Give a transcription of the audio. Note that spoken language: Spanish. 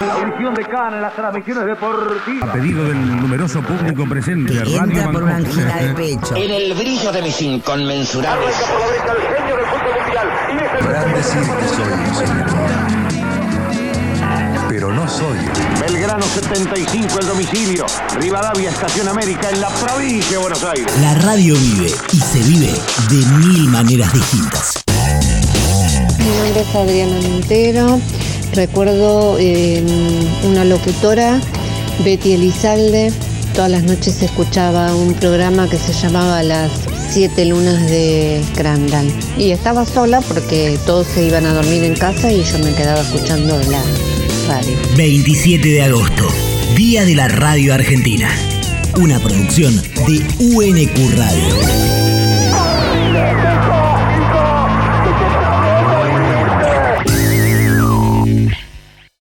La audición de Cana en las transmisiones deportivas. A pedido del numeroso público presente, Que Radio entra por una angina de pecho. En el brillo de mis inconmensurables por la derecha el genio del fútbol mundial. Y es el Podrán decir que soy un señor. Pero no soy. Belgrano 75 el domicilio. Rivadavia Estación América en la provincia de Buenos Aires. La radio vive y se vive de mil maneras distintas. Mi nombre es Adriana Montero. Recuerdo eh, una locutora, Betty Elizalde. Todas las noches escuchaba un programa que se llamaba Las Siete Lunas de Crandall. Y estaba sola porque todos se iban a dormir en casa y yo me quedaba escuchando la radio. 27 de agosto, Día de la Radio Argentina. Una producción de UNQ Radio.